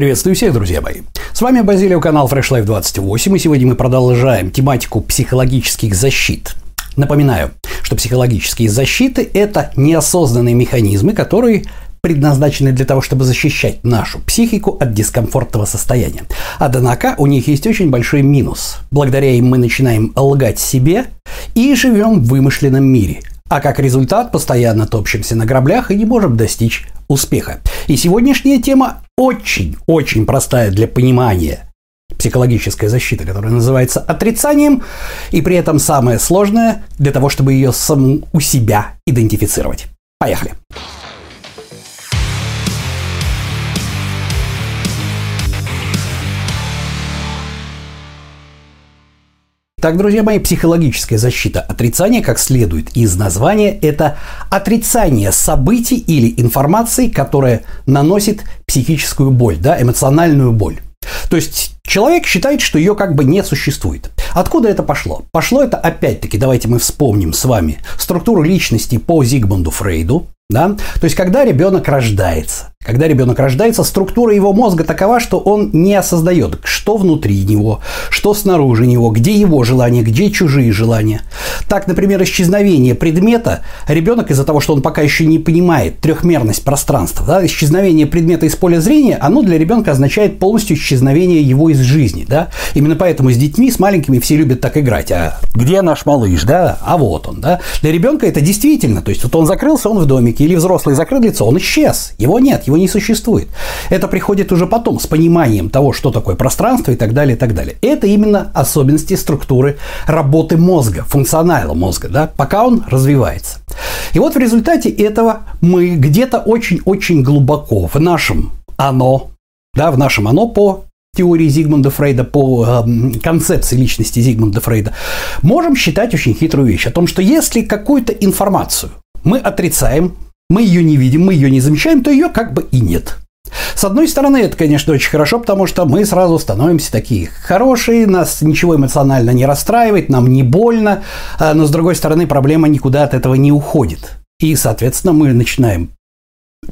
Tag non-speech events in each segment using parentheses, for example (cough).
Приветствую всех, друзья мои. С вами Базилио, канал Fresh Life 28, и сегодня мы продолжаем тематику психологических защит. Напоминаю, что психологические защиты – это неосознанные механизмы, которые предназначены для того, чтобы защищать нашу психику от дискомфортного состояния. Однако у них есть очень большой минус. Благодаря им мы начинаем лгать себе и живем в вымышленном мире. А как результат постоянно топчемся на граблях и не можем достичь успеха. И сегодняшняя тема очень-очень простая для понимания психологическая защита, которая называется отрицанием, и при этом самое сложное для того, чтобы ее саму у себя идентифицировать. Поехали! Так, друзья мои, психологическая защита отрицания, как следует из названия, это отрицание событий или информации, которая наносит психическую боль, да, эмоциональную боль. То есть человек считает, что ее как бы не существует. Откуда это пошло? Пошло это опять-таки, давайте мы вспомним с вами структуру личности по Зигмунду Фрейду. Да? То есть, когда ребенок рождается, когда ребенок рождается, структура его мозга такова, что он не осознает, что внутри него, что снаружи него, где его желания, где чужие желания. Так, например, исчезновение предмета, ребенок из-за того, что он пока еще не понимает трехмерность пространства, да, исчезновение предмета из поля зрения, оно для ребенка означает полностью исчезновение его из жизни. Да? Именно поэтому с детьми, с маленькими все любят так играть. А где наш малыш? Да? А вот он. Да? Для ребенка это действительно, то есть вот он закрылся, он в домике, или взрослый закрыл лицо, он исчез, его нет, его не существует. Это приходит уже потом, с пониманием того, что такое пространство и так далее, и так далее. Это именно особенности структуры работы мозга, функционала мозга, да, пока он развивается. И вот в результате этого мы где-то очень-очень глубоко в нашем оно, да, в нашем оно по теории Зигмунда Фрейда, по э, концепции личности Зигмунда Фрейда, можем считать очень хитрую вещь о том, что если какую-то информацию мы отрицаем, мы ее не видим, мы ее не замечаем, то ее как бы и нет. С одной стороны, это, конечно, очень хорошо, потому что мы сразу становимся такие хорошие, нас ничего эмоционально не расстраивает, нам не больно, а, но с другой стороны, проблема никуда от этого не уходит. И, соответственно, мы начинаем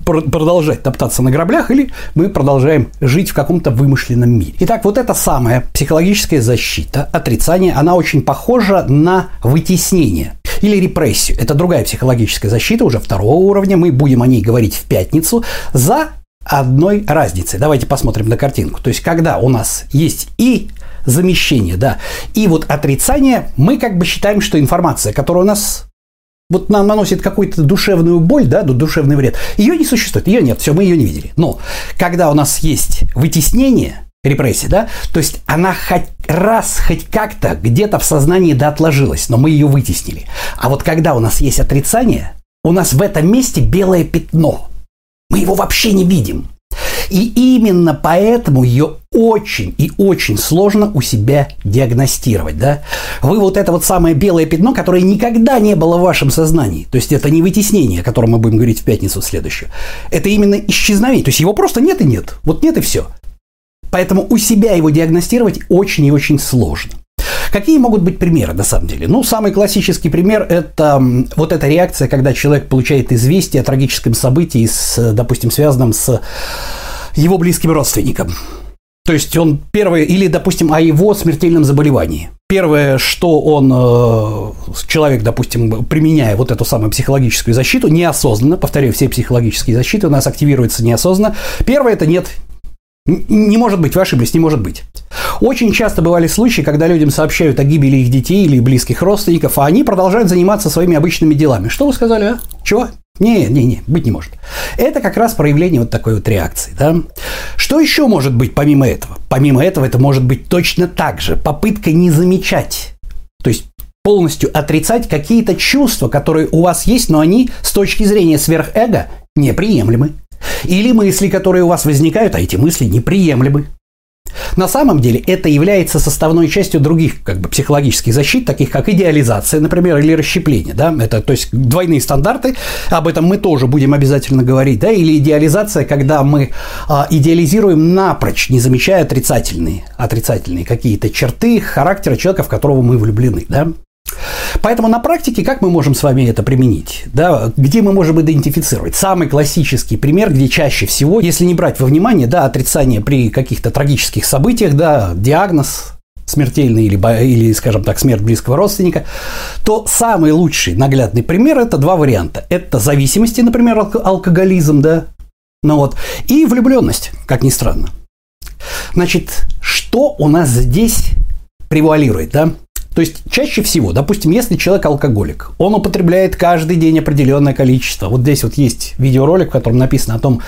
продолжать топтаться на граблях, или мы продолжаем жить в каком-то вымышленном мире. Итак, вот эта самая психологическая защита, отрицание, она очень похожа на вытеснение или репрессию. Это другая психологическая защита, уже второго уровня. Мы будем о ней говорить в пятницу за одной разницей. Давайте посмотрим на картинку. То есть, когда у нас есть и замещение, да, и вот отрицание, мы как бы считаем, что информация, которая у нас вот нам наносит какую-то душевную боль, да, душевный вред, ее не существует, ее нет, все, мы ее не видели. Но когда у нас есть вытеснение, репрессия, да, то есть она хоть раз, хоть как-то где-то в сознании да отложилась, но мы ее вытеснили. А вот когда у нас есть отрицание, у нас в этом месте белое пятно. Мы его вообще не видим. И именно поэтому ее очень и очень сложно у себя диагностировать. Да? Вы вот это вот самое белое пятно, которое никогда не было в вашем сознании. То есть это не вытеснение, о котором мы будем говорить в пятницу следующую. Это именно исчезновение. То есть его просто нет и нет. Вот нет и все. Поэтому у себя его диагностировать очень и очень сложно. Какие могут быть примеры, на самом деле? Ну, самый классический пример – это вот эта реакция, когда человек получает известие о трагическом событии, с, допустим, связанном с его близким родственником. То есть он первое, или, допустим, о его смертельном заболевании. Первое, что он, э, человек, допустим, применяя вот эту самую психологическую защиту, неосознанно, повторяю, все психологические защиты у нас активируются неосознанно. Первое – это нет, не может быть, вы ошиблись, не может быть. Очень часто бывали случаи, когда людям сообщают о гибели их детей или близких родственников, а они продолжают заниматься своими обычными делами. Что вы сказали, а? Чего? Не, не, не, быть не может. Это как раз проявление вот такой вот реакции. Да? Что еще может быть помимо этого? Помимо этого это может быть точно так же попытка не замечать. То есть полностью отрицать какие-то чувства, которые у вас есть, но они с точки зрения сверхэго неприемлемы. Или мысли, которые у вас возникают, а эти мысли неприемлемы. На самом деле это является составной частью других как бы, психологических защит, таких как идеализация, например, или расщепление. Да? Это, то есть двойные стандарты, об этом мы тоже будем обязательно говорить. Да? Или идеализация, когда мы а, идеализируем напрочь, не замечая отрицательные, отрицательные какие-то черты характера человека, в которого мы влюблены. Да? Поэтому на практике как мы можем с вами это применить? Да, где мы можем идентифицировать? Самый классический пример, где чаще всего, если не брать во внимание, да, отрицание при каких-то трагических событиях, да, диагноз, смертельный или, или, скажем так, смерть близкого родственника, то самый лучший наглядный пример – это два варианта. Это зависимости, например, алкоголизм, да, ну вот, и влюбленность, как ни странно. Значит, что у нас здесь превалирует, да? То есть чаще всего, допустим, если человек алкоголик, он употребляет каждый день определенное количество. Вот здесь вот есть видеоролик, в котором написано о том,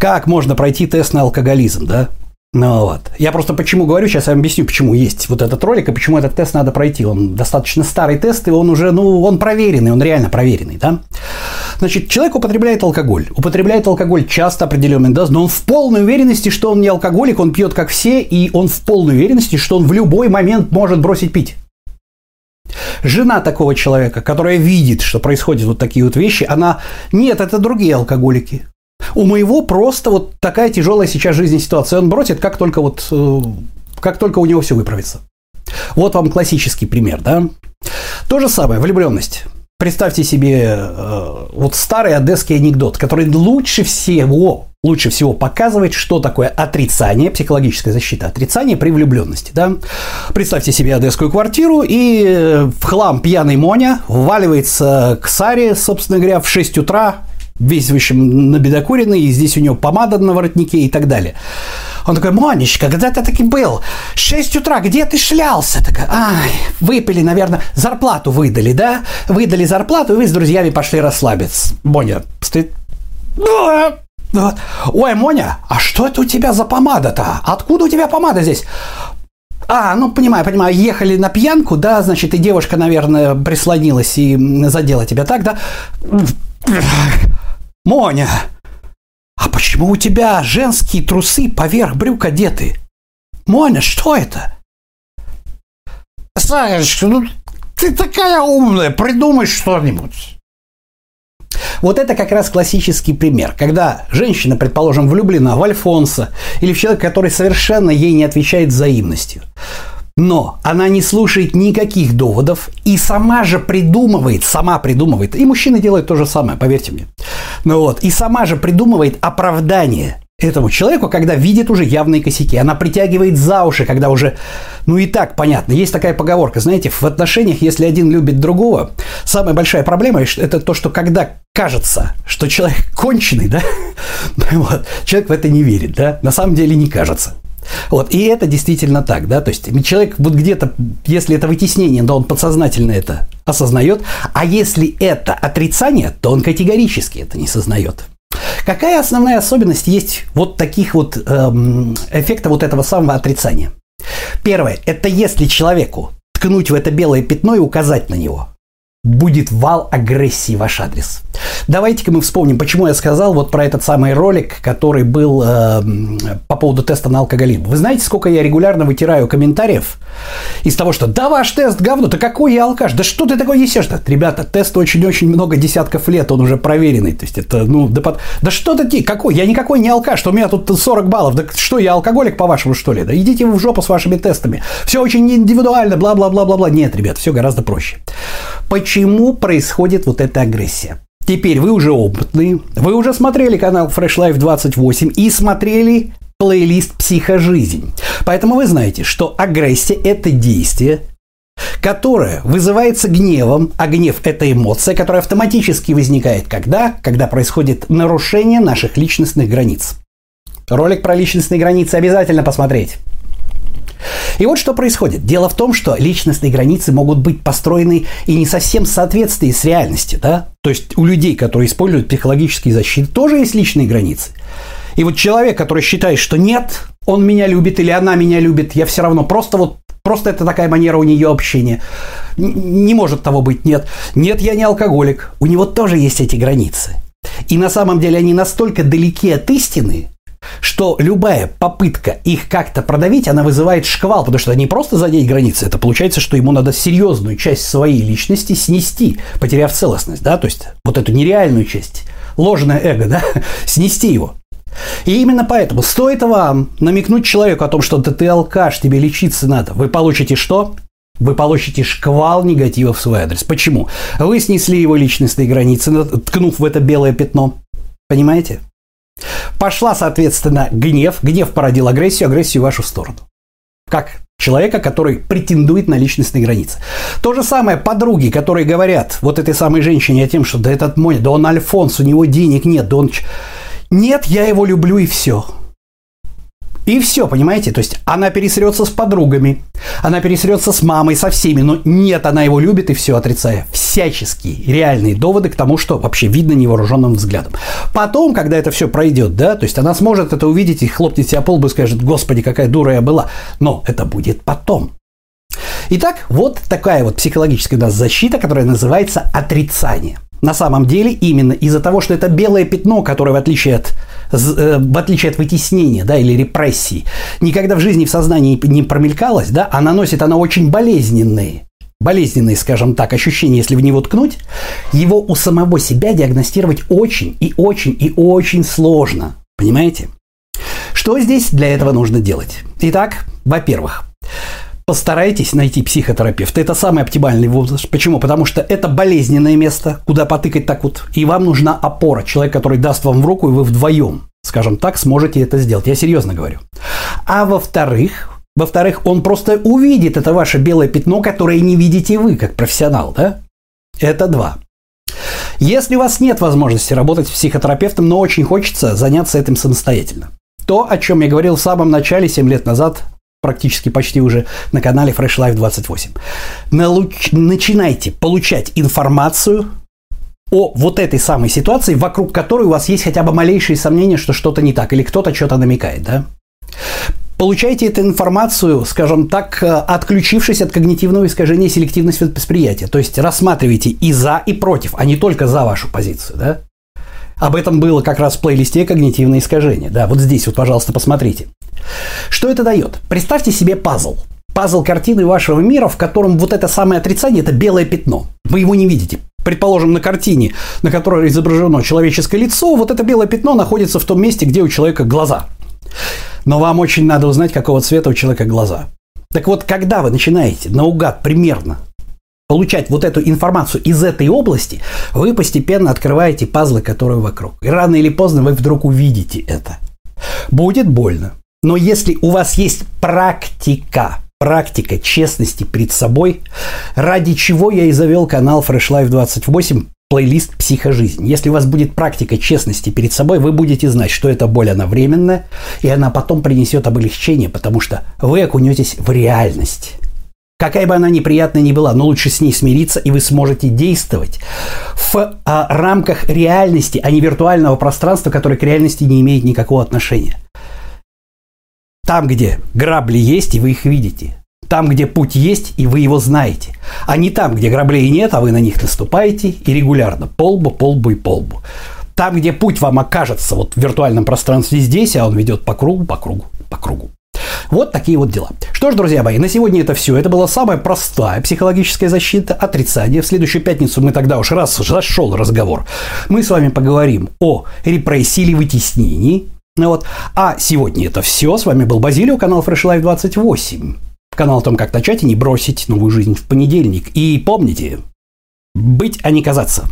как можно пройти тест на алкоголизм, да? Ну вот. Я просто почему говорю, сейчас я вам объясню, почему есть вот этот ролик и почему этот тест надо пройти. Он достаточно старый тест, и он уже, ну, он проверенный, он реально проверенный, да? Значит, человек употребляет алкоголь. Употребляет алкоголь часто определенный, да, но он в полной уверенности, что он не алкоголик, он пьет как все, и он в полной уверенности, что он в любой момент может бросить пить. Жена такого человека, которая видит, что происходят вот такие вот вещи, она, нет, это другие алкоголики. У моего просто вот такая тяжелая сейчас жизненная ситуация. Он бросит, как только вот, э, как только у него все выправится. Вот вам классический пример, да? То же самое, влюбленность. Представьте себе э, вот старый одесский анекдот, который лучше всего, лучше всего показывает, что такое отрицание, психологическая защита отрицания при влюбленности. Да? Представьте себе одесскую квартиру, и э, в хлам пьяный Моня вваливается к Саре, собственно говоря, в 6 утра весь, в общем, набедокуренный, и здесь у него помада на воротнике и так далее. Он такой, Монечка, где ты таки был? Шесть утра, где ты шлялся? Такая, ай, выпили, наверное, зарплату выдали, да? Выдали зарплату, и вы с друзьями пошли расслабиться. Моня стоит, вот. Ой, Моня, а что это у тебя за помада-то? Откуда у тебя помада здесь? А, ну, понимаю, понимаю, ехали на пьянку, да, значит, и девушка, наверное, прислонилась и задела тебя так, да? Моня, а почему у тебя женские трусы поверх брюк одеты? Моня, что это? Сашечка, ну ты такая умная, придумай что-нибудь. Вот это как раз классический пример, когда женщина, предположим, влюблена в Альфонса или в человека, который совершенно ей не отвечает взаимностью. Но она не слушает никаких доводов и сама же придумывает, сама придумывает, и мужчины делают то же самое, поверьте мне. Ну вот, и сама же придумывает оправдание этому человеку, когда видит уже явные косяки. Она притягивает за уши, когда уже, ну и так понятно. Есть такая поговорка, знаете, в отношениях, если один любит другого, самая большая проблема – это то, что когда кажется, что человек конченый, да, (laughs) вот, человек в это не верит, да, на самом деле не кажется. Вот, и это действительно так, да, то есть человек вот где-то, если это вытеснение, то он подсознательно это осознает, а если это отрицание, то он категорически это не сознает. Какая основная особенность есть вот таких вот эм, эффекта вот этого самого отрицания? Первое – это если человеку ткнуть в это белое пятно и указать на него – будет вал агрессии в ваш адрес. Давайте-ка мы вспомним, почему я сказал вот про этот самый ролик, который был э, по поводу теста на алкоголизм. Вы знаете, сколько я регулярно вытираю комментариев из того, что «Да ваш тест говно, да какой я алкаш, да что ты такой несешь-то?» Ребята, тест очень-очень много десятков лет, он уже проверенный. То есть это, ну, да, под... да что ты, какой? Я никакой не алкаш, что у меня тут 40 баллов. Да что, я алкоголик, по-вашему, что ли? Да идите вы в жопу с вашими тестами. Все очень индивидуально, бла-бла-бла-бла-бла. Нет, ребят, все гораздо проще. Почему происходит вот эта агрессия? Теперь вы уже опытные, вы уже смотрели канал Fresh Life 28 и смотрели плейлист «Психожизнь». Поэтому вы знаете, что агрессия – это действие, которое вызывается гневом, а гнев – это эмоция, которая автоматически возникает когда? Когда происходит нарушение наших личностных границ. Ролик про личностные границы обязательно посмотреть. И вот что происходит. Дело в том, что личностные границы могут быть построены и не совсем в соответствии с реальностью. Да? То есть у людей, которые используют психологические защиты, тоже есть личные границы. И вот человек, который считает, что нет, он меня любит или она меня любит, я все равно просто вот Просто это такая манера у нее общения. Не может того быть, нет. Нет, я не алкоголик. У него тоже есть эти границы. И на самом деле они настолько далеки от истины, что любая попытка их как-то продавить, она вызывает шквал, потому что это не просто задеть границы, это получается, что ему надо серьезную часть своей личности снести, потеряв целостность, да, то есть вот эту нереальную часть, ложное эго, да, (laughs) снести его. И именно поэтому стоит вам намекнуть человеку о том, что да ты алкаш, тебе лечиться надо, вы получите что? Вы получите шквал негатива в свой адрес. Почему? Вы снесли его личностные границы, ткнув в это белое пятно. Понимаете? Пошла, соответственно, гнев. Гнев породил агрессию, агрессию в вашу сторону. Как человека, который претендует на личностные границы. То же самое подруги, которые говорят вот этой самой женщине о том, что да этот мой, да он Альфонс, у него денег нет, да он... Нет, я его люблю и все. И все, понимаете? То есть она пересрется с подругами, она пересрется с мамой, со всеми, но нет, она его любит и все отрицая. Всяческие реальные доводы к тому, что вообще видно невооруженным взглядом. Потом, когда это все пройдет, да, то есть она сможет это увидеть и хлопнет себя пол и скажет, господи, какая дура я была. Но это будет потом. Итак, вот такая вот психологическая у нас защита, которая называется отрицание. На самом деле именно из-за того, что это белое пятно, которое в отличие от Э, в отличие от вытеснения да, или репрессий, никогда в жизни в сознании не промелькалось, да, а наносит она очень болезненные болезненные, скажем так, ощущения, если в него ткнуть, его у самого себя диагностировать очень и очень и очень сложно. Понимаете? Что здесь для этого нужно делать? Итак, во-первых, Постарайтесь найти психотерапевта. Это самый оптимальный возраст. Почему? Потому что это болезненное место, куда потыкать так вот. И вам нужна опора. Человек, который даст вам в руку, и вы вдвоем, скажем так, сможете это сделать. Я серьезно говорю. А во-вторых, во-вторых, он просто увидит это ваше белое пятно, которое не видите вы, как профессионал, да? Это два. Если у вас нет возможности работать с психотерапевтом, но очень хочется заняться этим самостоятельно, то, о чем я говорил в самом начале, 7 лет назад, практически почти уже на канале Fresh Life 28. Налуч... Начинайте получать информацию о вот этой самой ситуации, вокруг которой у вас есть хотя бы малейшие сомнения, что что-то не так, или кто-то что-то намекает, да? Получайте эту информацию, скажем так, э, отключившись от когнитивного искажения селективности восприятия. То есть рассматривайте и за, и против, а не только за вашу позицию, да? Об этом было как раз в плейлисте «Когнитивное искажение». Да, вот здесь вот, пожалуйста, посмотрите. Что это дает? Представьте себе пазл. Пазл картины вашего мира, в котором вот это самое отрицание – это белое пятно. Вы его не видите. Предположим, на картине, на которой изображено человеческое лицо, вот это белое пятно находится в том месте, где у человека глаза. Но вам очень надо узнать, какого цвета у человека глаза. Так вот, когда вы начинаете наугад примерно получать вот эту информацию из этой области, вы постепенно открываете пазлы, которые вокруг. И рано или поздно вы вдруг увидите это. Будет больно. Но если у вас есть практика, практика честности перед собой, ради чего я и завел канал Fresh Life 28, плейлист «Психожизнь». Если у вас будет практика честности перед собой, вы будете знать, что эта боль, она временная, и она потом принесет облегчение, потому что вы окунетесь в реальность. Какая бы она неприятная ни была, но лучше с ней смириться, и вы сможете действовать в а, рамках реальности, а не виртуального пространства, которое к реальности не имеет никакого отношения. Там, где грабли есть, и вы их видите. Там, где путь есть, и вы его знаете. А не там, где граблей нет, а вы на них наступаете и регулярно. Полбу, полбу и полбу. Там, где путь вам окажется вот в виртуальном пространстве здесь, а он ведет по кругу, по кругу, по кругу. Вот такие вот дела. Что ж, друзья мои, на сегодня это все. Это была самая простая психологическая защита, отрицание. В следующую пятницу мы тогда уж раз зашел разговор. Мы с вами поговорим о репрессии или вытеснении. Ну вот. А сегодня это все. С вами был Базилио, канал Fresh Life 28. Канал о том, как начать и не бросить новую жизнь в понедельник. И помните, быть, а не казаться.